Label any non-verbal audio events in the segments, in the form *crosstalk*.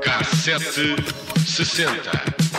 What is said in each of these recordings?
Cassete sessenta.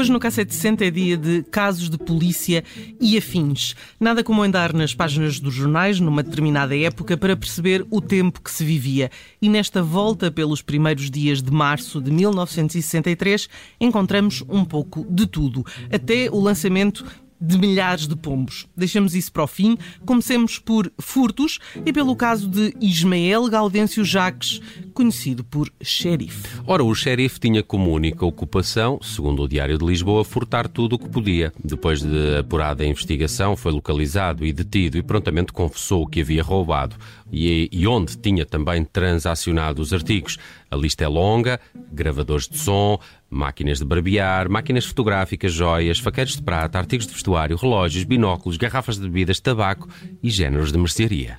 Hoje no K760 é dia de casos de polícia e afins. Nada como andar nas páginas dos jornais numa determinada época para perceber o tempo que se vivia. E nesta volta pelos primeiros dias de março de 1963 encontramos um pouco de tudo. Até o lançamento de milhares de pombos. Deixamos isso para o fim. Comecemos por furtos e pelo caso de Ismael Gaudêncio Jacques, conhecido por xerife. Ora, o xerife tinha como única ocupação, segundo o Diário de Lisboa, furtar tudo o que podia. Depois de apurada investigação, foi localizado e detido e prontamente confessou que havia roubado e, e onde tinha também transacionado os artigos. A lista é longa: gravadores de som, máquinas de barbear, máquinas fotográficas, joias, faqueiros de prata, artigos de vestuário, relógios, binóculos, garrafas de bebidas, tabaco e géneros de mercearia.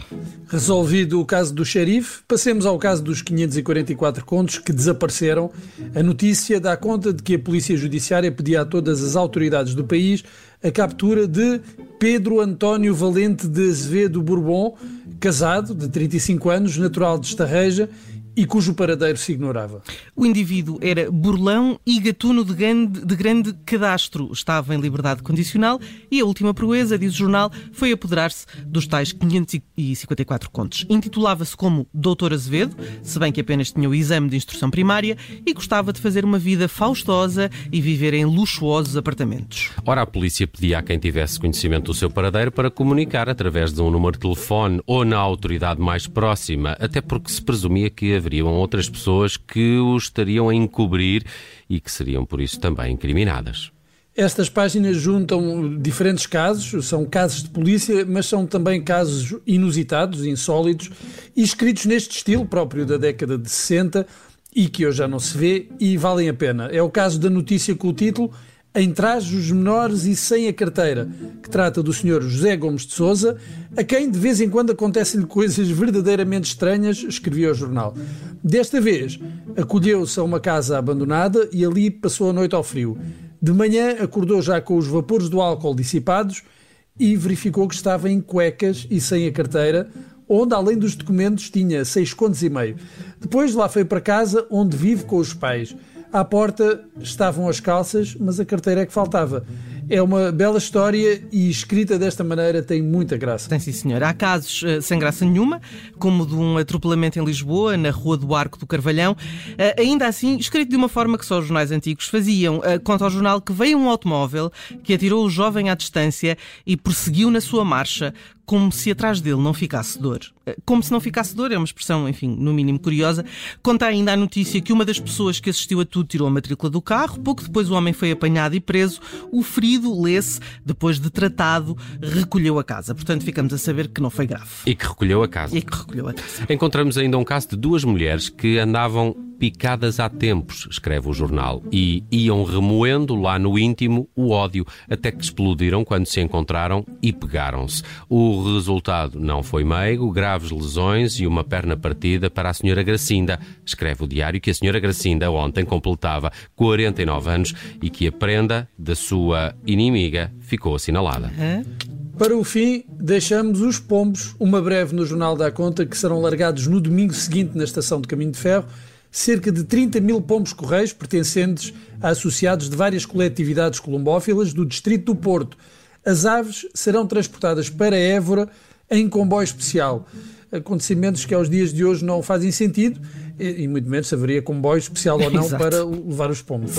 Resolvido o caso do xerife, passemos ao caso dos 544 contos que desapareceram. A notícia dá conta de que a Polícia Judiciária pedia a todas as autoridades do país a captura de Pedro António Valente de Azevedo Bourbon, casado, de 35 anos, natural de Estarreja e cujo paradeiro se ignorava. O indivíduo era burlão e gatuno de grande, de grande cadastro. Estava em liberdade condicional e a última proeza, diz o jornal, foi apoderar-se dos tais 554 contos. Intitulava-se como Doutor Azevedo, se bem que apenas tinha o exame de instrução primária e gostava de fazer uma vida faustosa e viver em luxuosos apartamentos. Ora, a polícia pedia a quem tivesse conhecimento do seu paradeiro para comunicar através de um número de telefone ou na autoridade mais próxima, até porque se presumia que haveriam outras pessoas que o estariam a encobrir e que seriam por isso também incriminadas. Estas páginas juntam diferentes casos, são casos de polícia, mas são também casos inusitados, insólitos e escritos neste estilo próprio da década de 60 e que hoje já não se vê e valem a pena. É o caso da notícia com o título em trajos menores e sem a carteira, que trata do Sr. José Gomes de Souza, a quem de vez em quando acontecem-lhe coisas verdadeiramente estranhas, escrevia o jornal. Desta vez, acolheu-se a uma casa abandonada e ali passou a noite ao frio. De manhã acordou já com os vapores do álcool dissipados e verificou que estava em cuecas e sem a carteira, onde, além dos documentos, tinha seis contos e meio. Depois lá foi para casa, onde vive com os pais. À porta estavam as calças, mas a carteira é que faltava. É uma bela história e escrita desta maneira tem muita graça. Tem sim, senhor. Há casos uh, sem graça nenhuma, como de um atropelamento em Lisboa, na Rua do Arco do Carvalhão. Uh, ainda assim, escrito de uma forma que só os jornais antigos faziam. Uh, conta ao jornal que veio um automóvel que atirou o jovem à distância e prosseguiu na sua marcha, como se atrás dele não ficasse dor. Como se não ficasse dor, é uma expressão, enfim, no mínimo curiosa. Conta ainda a notícia que uma das pessoas que assistiu a tudo tirou a matrícula do carro. Pouco depois o homem foi apanhado e preso. O ferido, lê-se, depois de tratado, recolheu a casa. Portanto, ficamos a saber que não foi grave. E que recolheu a casa. E que recolheu a casa. Encontramos ainda um caso de duas mulheres que andavam picadas há tempos, escreve o jornal, e iam remoendo lá no íntimo o ódio, até que explodiram quando se encontraram e pegaram-se. O resultado não foi meigo, graves lesões e uma perna partida para a senhora Gracinda. Escreve o diário que a senhora Gracinda ontem completava 49 anos e que a prenda da sua inimiga ficou assinalada. Para o fim, deixamos os pombos, uma breve no Jornal da Conta, que serão largados no domingo seguinte na estação de Caminho de Ferro cerca de 30 mil pombos correios pertencentes a associados de várias coletividades colombófilas do Distrito do Porto. As aves serão transportadas para Évora em comboio especial. Acontecimentos que aos dias de hoje não fazem sentido e, muito menos se haveria comboio especial ou não *laughs* para levar os pombos.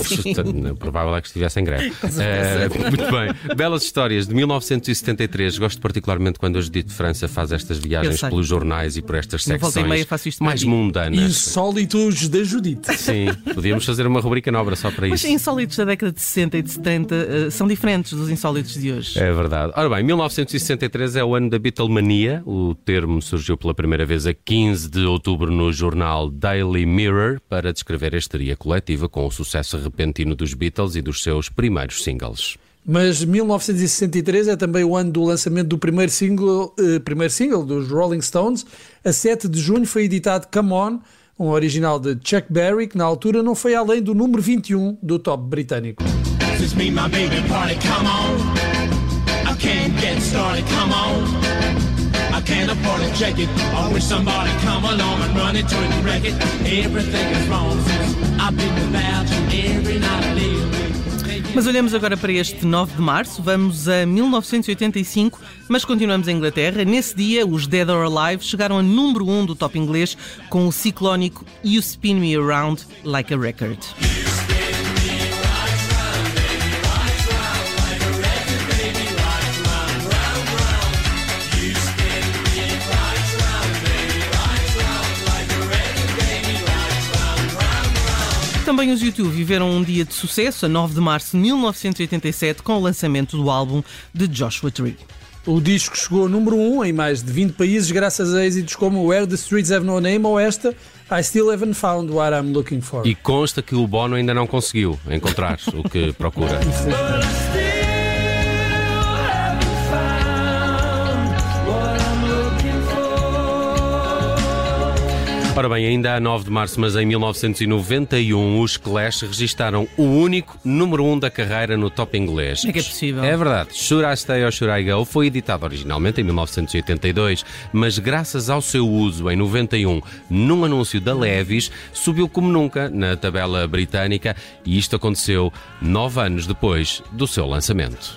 Provável é que estivesse em greve. *laughs* É, muito bem. Belas histórias de 1973. Gosto particularmente quando a Judite de França faz estas viagens pelos jornais e por estas secções meia faço isto mais mundanas. Insólitos da Judite. Sim, podíamos fazer uma rubrica nova só para isso. Mas insólitos da década de 60 e de 70 uh, são diferentes dos insólitos de hoje. É verdade. Ora bem, 1963 é o ano da Beatlemania. O termo surgiu pela primeira vez a 15 de outubro no jornal Daily Mirror para descrever a histeria coletiva com o sucesso repentino dos Beatles e dos seus primeiros singles. Mas 1963 é também o ano do lançamento do primeiro single, eh, primeiro single dos Rolling Stones. A 7 de junho foi editado Come On, um original de Chuck Berry, que na altura não foi além do número 21 do top britânico. Everything is wrong since I've been without you every night I. Mas olhamos agora para este 9 de março, vamos a 1985, mas continuamos em Inglaterra. Nesse dia, os Dead or Alive chegaram a número 1 do top inglês com o ciclónico You Spin Me Around Like a Record. Também os YouTube viveram um dia de sucesso, a 9 de março de 1987, com o lançamento do álbum de Joshua Tree. O disco chegou ao número 1 em mais de 20 países graças a êxitos como Where the Streets Have No Name ou esta I Still Haven't Found What I'm Looking For. E consta que o Bono ainda não conseguiu encontrar o que procura. *laughs* Ora bem, ainda a 9 de março, mas em 1991, os Clash registaram o único número 1 um da carreira no top inglês. É que é possível. É verdade. Should I Stay or Should I Go foi editado originalmente em 1982, mas graças ao seu uso em 91 num anúncio da Levis, subiu como nunca na tabela britânica e isto aconteceu nove anos depois do seu lançamento.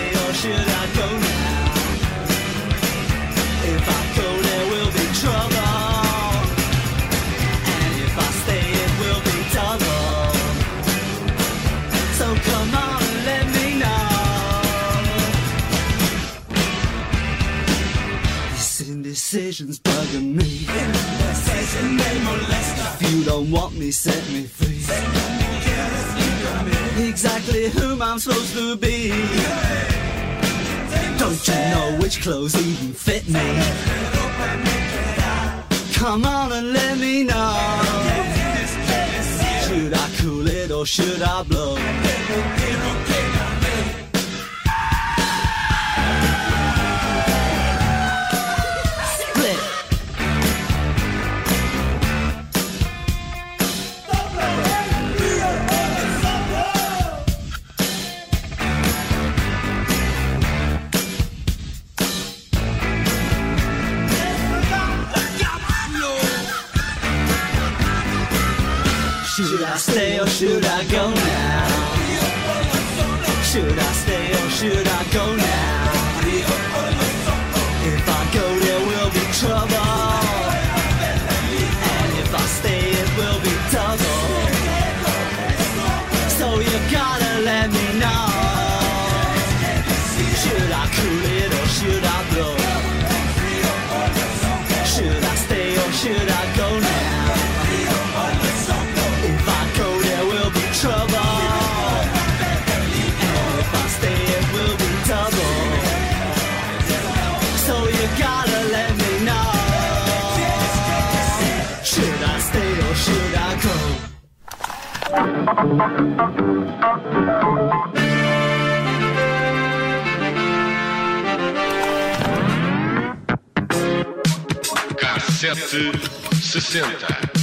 decisions bugging me. If you don't want me, set me free. Exactly whom I'm supposed to be. Don't you know which clothes even fit me? Come on and let me know. Should I cool it or should I blow? Stay or should I go now? Should I Cassete sessenta.